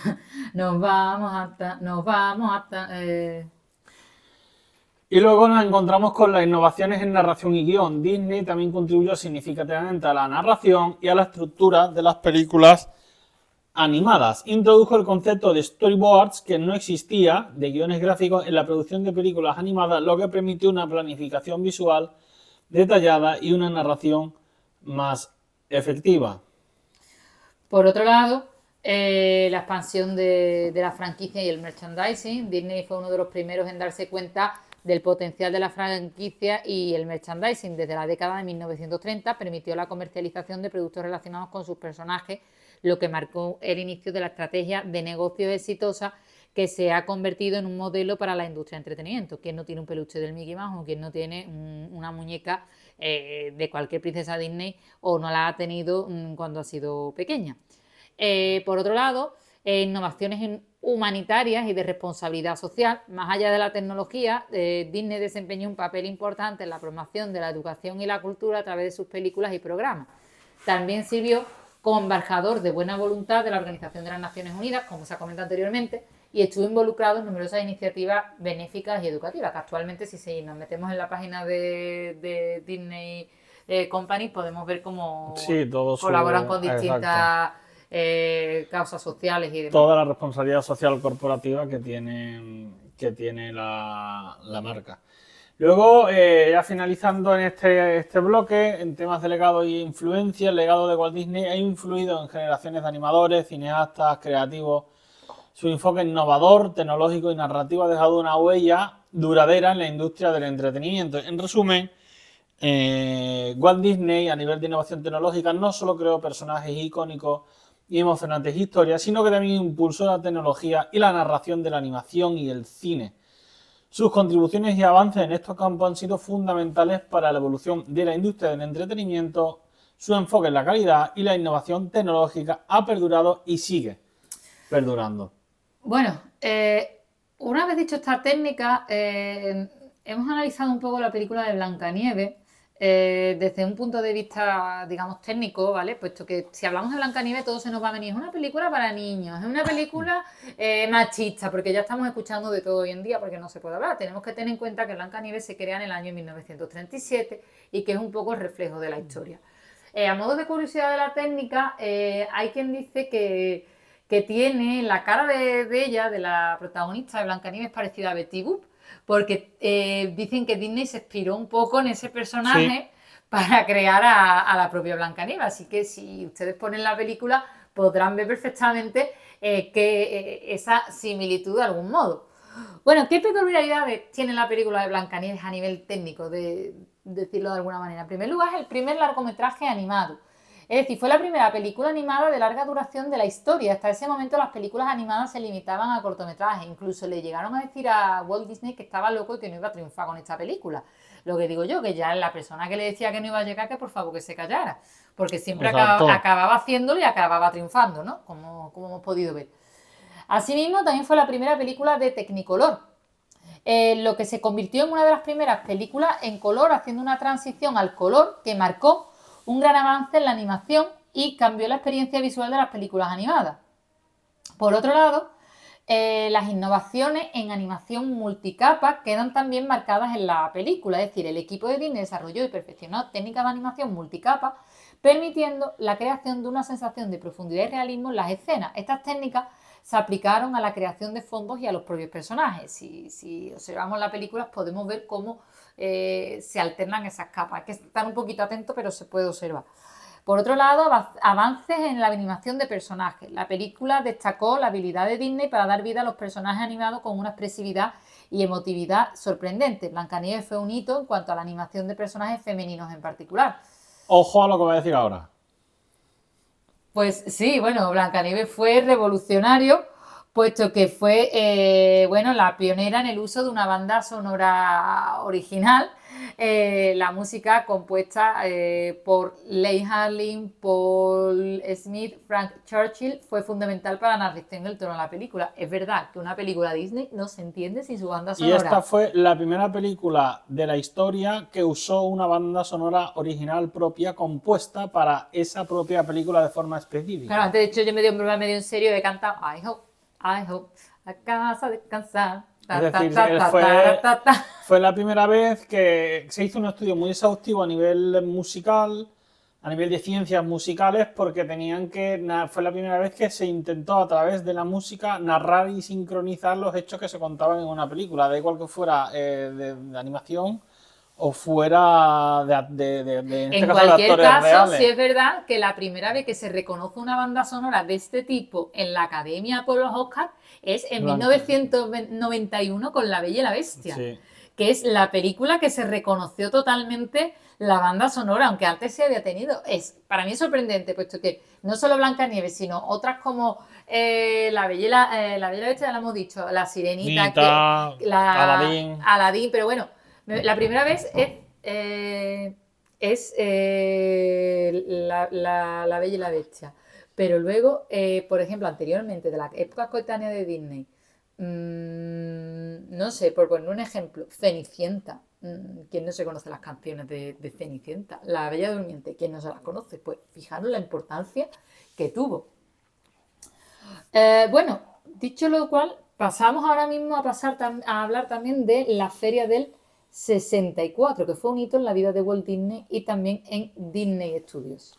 S2: nos vamos hasta, nos vamos hasta... Eh.
S3: Y luego nos encontramos con las innovaciones en narración y guion. Disney también contribuyó significativamente a la narración y a la estructura de las películas animadas. Introdujo el concepto de storyboards que no existía de guiones gráficos en la producción de películas animadas, lo que permitió una planificación visual detallada y una narración más efectiva.
S2: Por otro lado, eh, la expansión de, de, la franquicia y el merchandising. Disney fue uno de los primeros en darse cuenta del potencial de la franquicia y el merchandising. Desde la década de 1930 permitió la comercialización de productos relacionados con sus personajes lo que marcó el inicio de la estrategia de negocio exitosa que se ha convertido en un modelo para la industria de entretenimiento. Quien no tiene un peluche del Mickey Mouse o quien no tiene una muñeca eh, de cualquier princesa Disney o no la ha tenido mm, cuando ha sido pequeña. Eh, por otro lado, eh, innovaciones humanitarias y de responsabilidad social. Más allá de la tecnología, Disney desempeñó un papel importante en la promoción de la educación y la cultura a través de sus películas y programas. También sirvió como embajador de buena voluntad de la Organización de las Naciones Unidas, como se ha comentado anteriormente, y estuvo involucrado en numerosas iniciativas benéficas y educativas, que actualmente si nos metemos en la página de, Disney eh, Company podemos ver cómo colaboran con distintas eh, causas sociales y demás.
S3: Toda la responsabilidad social corporativa que tiene, que tiene la marca. Luego, eh, ya finalizando en este, este, bloque, en temas de legado y influencia, el legado de Walt Disney ha influido en generaciones de animadores, cineastas, creativos. Su enfoque innovador, tecnológico y narrativo ha dejado una huella duradera en la industria del entretenimiento. En resumen, eh, Walt Disney, a nivel de innovación tecnológica, no solo creó personajes icónicos y emocionantes historias, sino que también impulsó la tecnología y la narración de la animación y el cine. Sus contribuciones y avances en estos campos han sido fundamentales para la evolución de la industria del entretenimiento. Su enfoque en la calidad y la innovación tecnológica ha perdurado y sigue perdurando.
S2: Bueno, eh, una vez dicho esta técnica, eh, hemos analizado un poco la película de Blancanieves eh, desde un punto de vista, digamos, técnico, ¿vale? Puesto que si hablamos de Blancanieves, todo se nos va a venir. Es una película para niños, es una película eh, machista, porque ya estamos escuchando de todo hoy en día, porque no se puede hablar. Tenemos que tener en cuenta que Blancanieves se crea en el año 1937 y que es un poco el reflejo de la historia. Eh, a modo de curiosidad de la técnica, hay quien dice que, tiene la cara de, ella, de la protagonista de Blancanieves, parecida a Betty Boop porque eh, dicen que Disney se inspiró un poco en ese personaje para crear a, la propia Blancanieves. Así que si ustedes ponen la película, podrán ver perfectamente eh, que, eh, esa similitud de algún modo. Bueno, ¿qué peculiaridades tiene la película de Blancanieves a nivel técnico, de decirlo de alguna manera? En primer lugar, es el primer largometraje animado. Es decir, fue la primera película animada de larga duración de la historia. Hasta ese momento las películas animadas se limitaban a cortometrajes. Incluso le llegaron a decir a Walt Disney que estaba loco y que no iba a triunfar con esta película. Lo que digo yo, que ya la persona que le decía que no iba a llegar, que por favor que se callara. Porque siempre acababa, haciéndolo y acababa triunfando, ¿no? Como, como hemos podido ver. Asimismo, también fue la primera película de Technicolor, eh, lo que se convirtió en una de las primeras películas en color, haciendo una transición al color que marcó un gran avance en la animación y cambió la experiencia visual de las películas animadas. Por otro lado, eh, las innovaciones en animación multicapa quedan también marcadas en la película, es decir, el equipo de Disney desarrolló y perfeccionó técnicas de animación multicapa, permitiendo la creación de una sensación de profundidad y realismo en las escenas. Estas técnicas se aplicaron a la creación de fondos y a los propios personajes. Si, si observamos la película podemos ver cómo eh, se alternan esas capas. Hay que estar un poquito atento, pero se puede observar. Por otro lado, avances en la animación de personajes. La película destacó la habilidad de Disney para dar vida a los personajes animados con una expresividad y emotividad sorprendente. Blancanieves fue un hito en cuanto a la animación de personajes femeninos en particular.
S3: Ojo a lo que voy a decir ahora.
S2: Pues sí, bueno, Blancanieves fue revolucionario puesto que fue eh, bueno, la pionera en el uso de una banda sonora original, eh, la música compuesta eh, por Leigh Harling, Paul Smith, Frank Churchill, fue fundamental para la narración del tono de la película. Es verdad que una película Disney no se entiende sin su banda sonora.
S3: Y esta fue la primera película de la historia que usó una banda sonora original propia compuesta para esa propia película de forma específica.
S2: Claro, antes de hecho yo me dio un problema medio en serio de cantar I hope I hope a casa descansar.
S3: Es decir, fue, la primera vez que se hizo un estudio muy exhaustivo a nivel musical, a nivel de ciencias musicales, porque tenían que. Fue la primera vez que se intentó a través de la música narrar y sincronizar los hechos que se contaban en una película, da igual que fuera eh, de animación o fuera de, de, de,
S2: en, este cualquier caso, sí es verdad que la primera vez que se reconoce una banda sonora de este tipo en la Academia por los Oscars es en 1991 con La Bella y la Bestia, que es la película que se reconoció totalmente la banda sonora, aunque antes se había tenido. Es para mí sorprendente, puesto que no solo Blancanieves, sino otras como eh, la, Bella y la, eh, la Bella Bestia, ya lo hemos dicho, La Sirenita,
S3: la,
S2: Aladín, pero bueno la primera vez es, eh, es eh, la, Bella y la Bestia. Pero luego, eh, por ejemplo, anteriormente, de la época coetánea de Disney, mm, no sé, por poner un ejemplo, Cenicienta. Mm, ¿Quién no se conoce las canciones de, Cenicienta? La Bella Durmiente, ¿quién no se las conoce? Pues fijaros la importancia que tuvo. bueno, dicho lo cual, pasamos ahora mismo a pasar a hablar también de la Feria del 64, que fue un hito en la vida de Walt Disney y también en Disney Studios.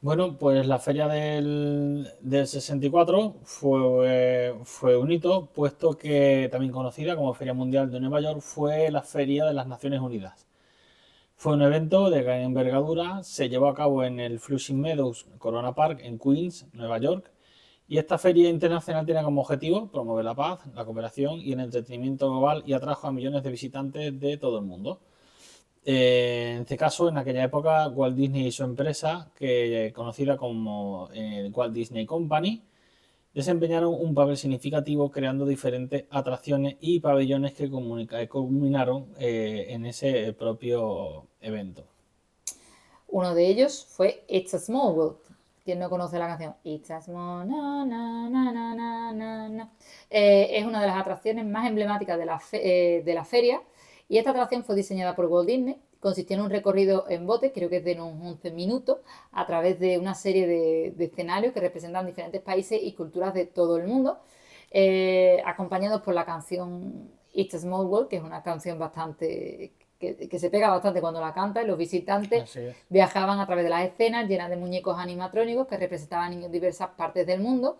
S3: Bueno, pues la feria del, 64 fue, fue un hito, puesto que también conocida como Feria Mundial de Nueva York fue la Feria de las Naciones Unidas. Fue un evento de gran envergadura, se llevó a cabo en el Flushing Meadows Corona Park en Queens, Nueva York, y esta feria internacional tiene como objetivo promover la paz, la cooperación y el entretenimiento global y atrajo a millones de visitantes de todo el mundo. Eh, en este caso, en aquella época, Walt Disney y su empresa, que conocida como eh, Walt Disney Company, desempeñaron un papel significativo creando diferentes atracciones y pabellones que culminaron eh, en ese propio evento.
S2: Uno de ellos fue It's a Small World. ¿Quién no conoce la canción? It's a Small es una de las atracciones más emblemáticas de la, de la feria y esta atracción fue diseñada por Walt Disney, consistía en un recorrido en bote, creo que es de unos 11 minutos, a través de una serie de, escenarios que representan diferentes países y culturas de todo el mundo, eh, acompañados por la canción It's a Small World, que es una canción bastante que, que, se pega bastante cuando la canta y los visitantes viajaban a través de las escenas llenas de muñecos animatrónicos que representaban niños de diversas partes del mundo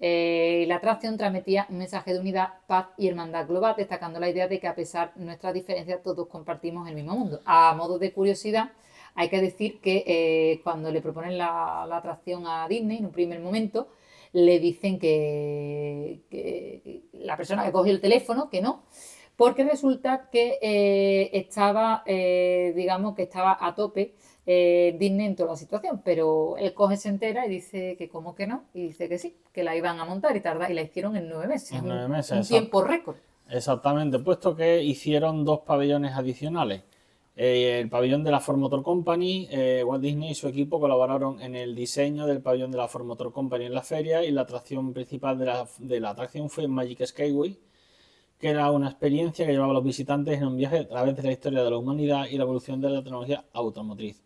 S2: eh, la atracción transmitía un mensaje de unidad, paz y hermandad global, destacando la idea de que a pesar de nuestras diferencias todos compartimos el mismo mundo. A modo de curiosidad, hay que decir que eh, cuando le proponen la, atracción a Disney, en un primer momento, le dicen que, la persona que cogió el teléfono, que no, porque resulta que eh, estaba, digamos, que estaba a tope eh, Disney en toda la situación, pero él coge, se entera y dice que como que no, y dice que sí, que la iban a montar y tarda, y la hicieron en nueve meses.
S3: En nueve meses,
S2: un, tiempo récord.
S3: Exactamente, puesto que hicieron dos pabellones adicionales. Eh, el pabellón de la Ford Motor Company, eh, Walt Disney y su equipo colaboraron en el diseño del pabellón de la Ford Motor Company en la feria y la atracción principal de la, de la atracción fue Magic Skyway, que era una experiencia que llevaba a los visitantes en un viaje a través de la historia de la humanidad y la evolución de la tecnología automotriz.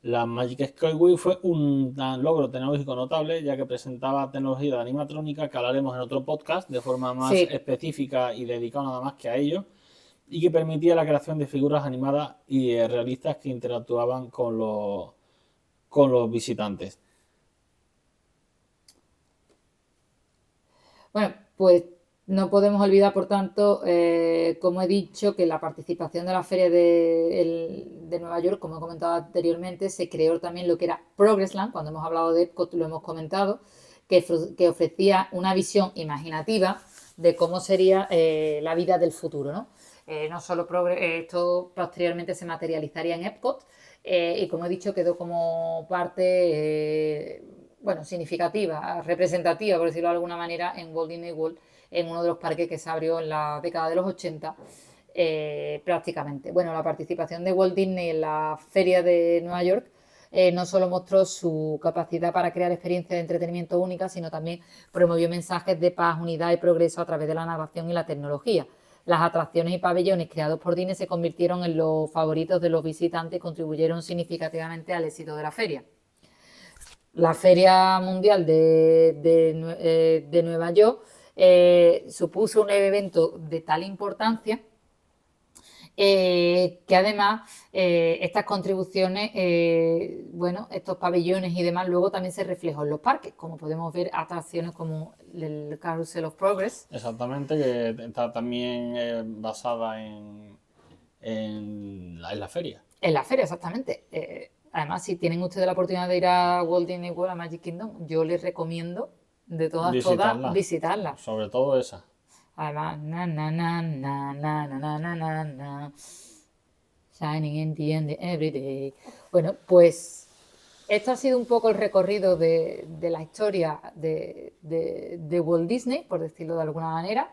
S3: La Magic Skyway fue un logro tecnológico notable, ya que presentaba tecnología de animatrónica que hablaremos en otro podcast de forma más específica y dedicada nada más que a ello, y que permitía la creación de figuras animadas y eh, realistas que interactuaban con los, con los visitantes.
S2: Bueno, pues no podemos olvidar, por tanto, eh, como he dicho, que la participación de la Feria de, Nueva York, como he comentado anteriormente, se creó también lo que era Progressland, cuando hemos hablado de Epcot lo hemos comentado, que, ofrecía una visión imaginativa de cómo sería eh, la vida del futuro. No, eh, no solo esto posteriormente se materializaría en Epcot y, como he dicho, quedó como parte, bueno, significativa, representativa, por decirlo de alguna manera, en Walt Disney World en uno de los parques que se abrió en la década de los 80 eh, prácticamente. Bueno, la participación de Walt Disney en la Feria de Nueva York eh, no solo mostró su capacidad para crear experiencias de entretenimiento únicas, sino también promovió mensajes de paz, unidad y progreso a través de la narración y la tecnología. Las atracciones y pabellones creados por Disney se convirtieron en los favoritos de los visitantes y contribuyeron significativamente al éxito de la feria. La Feria Mundial de, de eh, Nueva York eh, supuso un evento de tal importancia eh, que además eh, estas contribuciones, bueno, estos pabellones y demás, luego también se reflejó en los parques, como podemos ver atracciones como el Carousel of Progress.
S3: Exactamente, que está también basada en, en, la, feria.
S2: En la feria, exactamente. además, si tienen ustedes la oportunidad de ir a Walt Disney World, a Magic Kingdom, yo les recomiendo de todas, visitarla. todas, visitarla.
S3: Sobre todo esa.
S2: Además, na, na, na, na, na, na, na, na, na, Shining in the end every day. Bueno, pues esto ha sido un poco el recorrido de, de la historia de, de, de, Walt Disney, por decirlo de alguna manera.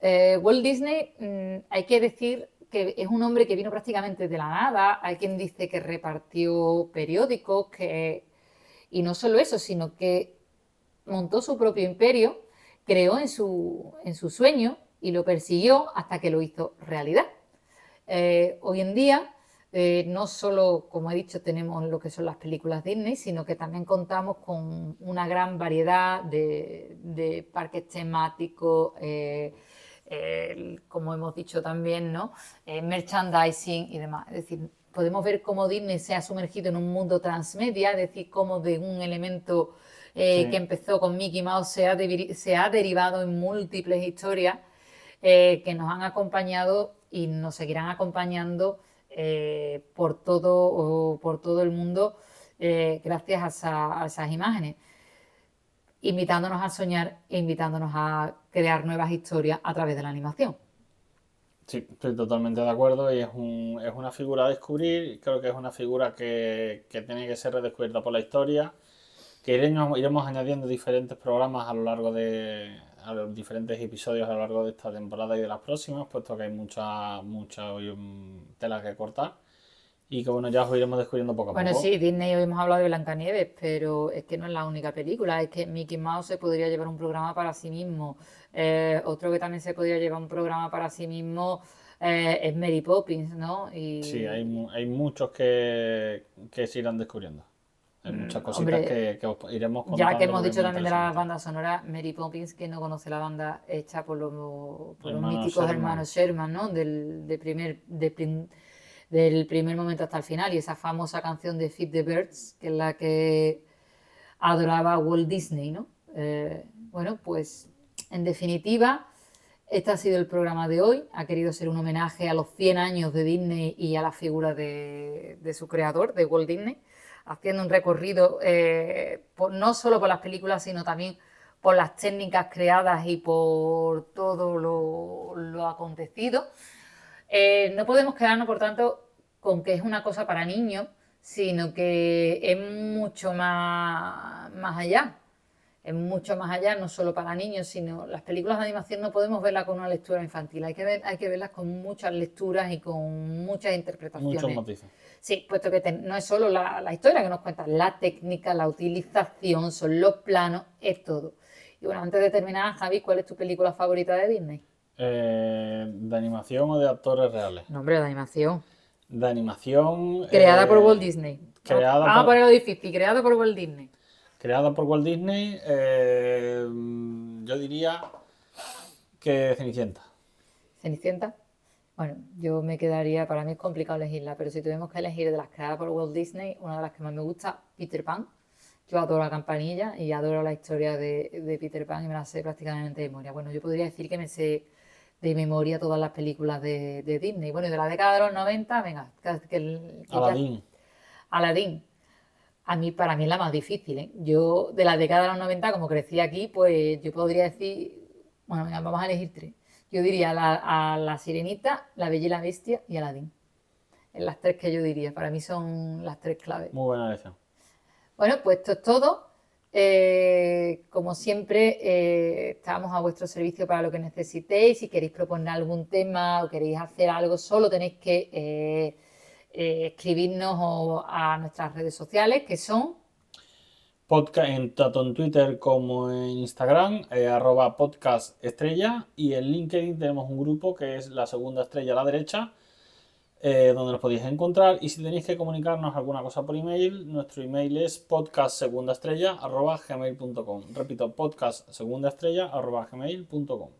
S2: Eh, Walt Disney, mmm, hay que decir que es un hombre que vino prácticamente de la nada. Hay quien dice que repartió periódicos, que... y no solo eso, sino que montó su propio imperio, creó en su, en su sueño y lo persiguió hasta que lo hizo realidad. Eh, hoy en día, eh, no solo, como he dicho, tenemos lo que son las películas Disney, sino que también contamos con una gran variedad de, parques temáticos, eh, como hemos dicho también, ¿no? merchandising y demás. Es decir, podemos ver cómo Disney se ha sumergido en un mundo transmedia, es decir, cómo de un elemento eh, que empezó con Mickey Mouse, se ha, se ha derivado en múltiples historias eh, que nos han acompañado y nos seguirán acompañando eh, por, todo, por todo el mundo gracias a, esas imágenes, invitándonos a soñar e invitándonos a crear nuevas historias a través de la animación.
S3: Sí, estoy totalmente de acuerdo y es, un, es una figura a descubrir. Creo que es una figura que, que tiene que ser redescubierta por la historia. Que iremos, iremos añadiendo diferentes programas a lo largo de a los diferentes episodios a lo largo de esta temporada y de las próximas, puesto que hay mucha, mucha mm, tela que cortar. Y que bueno, ya os iremos descubriendo poco a
S2: Bueno,
S3: poco.
S2: sí, Disney hoy hemos hablado de Blancanieves, pero es que no es la única película, es que Mickey Mouse se podría llevar un programa para sí mismo. Eh, otro que también se podría llevar un programa para sí mismo eh, es Mary Poppins, ¿no? Y
S3: Sí, hay, hay muchos que, que se irán descubriendo. Hay muchas cositas
S2: Mm, hombre,
S3: que, que os iremos contando.
S2: ya que hemos dicho también de la banda sonora, Mary Poppins, que no conoce la banda hecha por los, por los
S3: Hermanos
S2: míticos
S3: Sherman.
S2: hermanos Sherman, ¿no? Del, de primer, de prim- del primer momento hasta el final, y esa famosa canción de Feed the Birds, que es la que adoraba Walt Disney, ¿no? Eh, bueno, pues en definitiva, este ha sido el programa de hoy. Ha querido ser un homenaje a los 100 años de Disney y a la figura de, de su creador, de Walt Disney, haciendo un recorrido eh, no solo por las películas, sino también por las técnicas creadas y por todo lo, lo acontecido. Eh, no podemos quedarnos, por tanto, con que es una cosa para niños, sino que es mucho más, más allá. Es mucho más allá, no solo para niños, sino las películas de animación no podemos verlas con una lectura infantil, hay que, ver, hay que verlas con muchas lecturas y con muchas interpretaciones.
S3: Muchos matices.
S2: Sí, puesto que te- no es solo la, la historia que nos cuenta, la técnica, la utilización, son los planos, es todo. Y bueno, antes de terminar, Javi, ¿cuál es tu película favorita de Disney?
S3: Eh, ¿De animación o de actores reales?
S2: Nombre de animación.
S3: De animación.
S2: Creada
S3: eh,
S2: por Walt Disney.
S3: creada
S2: Vamos a
S3: por-
S2: ponerlo difícil, creada por Walt Disney.
S3: Creada por Walt Disney. eh, yo diría que Cenicienta.
S2: Cenicienta. Bueno, yo me quedaría, para mí es complicado elegirla, pero si tuvimos que elegir de las creadas por Walt Disney, una de las que más me gusta, Peter Pan. Yo adoro la campanilla y adoro la historia de, de Peter Pan y me la sé prácticamente de memoria. Bueno, yo podría decir que me sé de memoria todas las películas de, de Disney. Bueno, y de la década de los 90, venga, que,
S3: Aladdin.
S2: Aladdin. A mí, para mí es la más difícil, ¿eh? Yo, de la década de los 90, como crecí aquí, pues yo podría decir, bueno, vamos a elegir tres. Yo diría la- a la Sirenita, la Bella y la Bestia y Aladdin. Es las tres que yo diría, para mí son las tres claves.
S3: Muy buena elección.
S2: Bueno, pues esto es todo. Eh, como siempre, eh, estamos a vuestro servicio para lo que necesitéis. Si queréis proponer algún tema o queréis hacer algo, solo tenéis que eh, eh, escribirnos a nuestras redes sociales, que son
S3: Podcast en, tanto en Twitter como en Instagram, eh, arroba podcast estrella. Y en LinkedIn tenemos un grupo que es la segunda estrella a la derecha, eh, donde nos podéis encontrar. Y si tenéis que comunicarnos alguna cosa por email, nuestro email es podcastsegundaestrella arroba gmail.com. Repito, podcastsegundaestrella arroba gmail.com.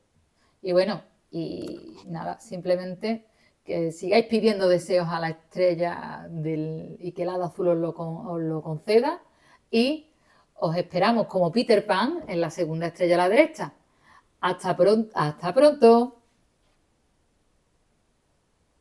S2: Y bueno, y nada, simplemente que sigáis pidiendo deseos a la estrella del, y que el hada azul os lo, lo conceda. Y os esperamos como Peter Pan en la segunda estrella a la derecha. Hasta pronto. Hasta pronto.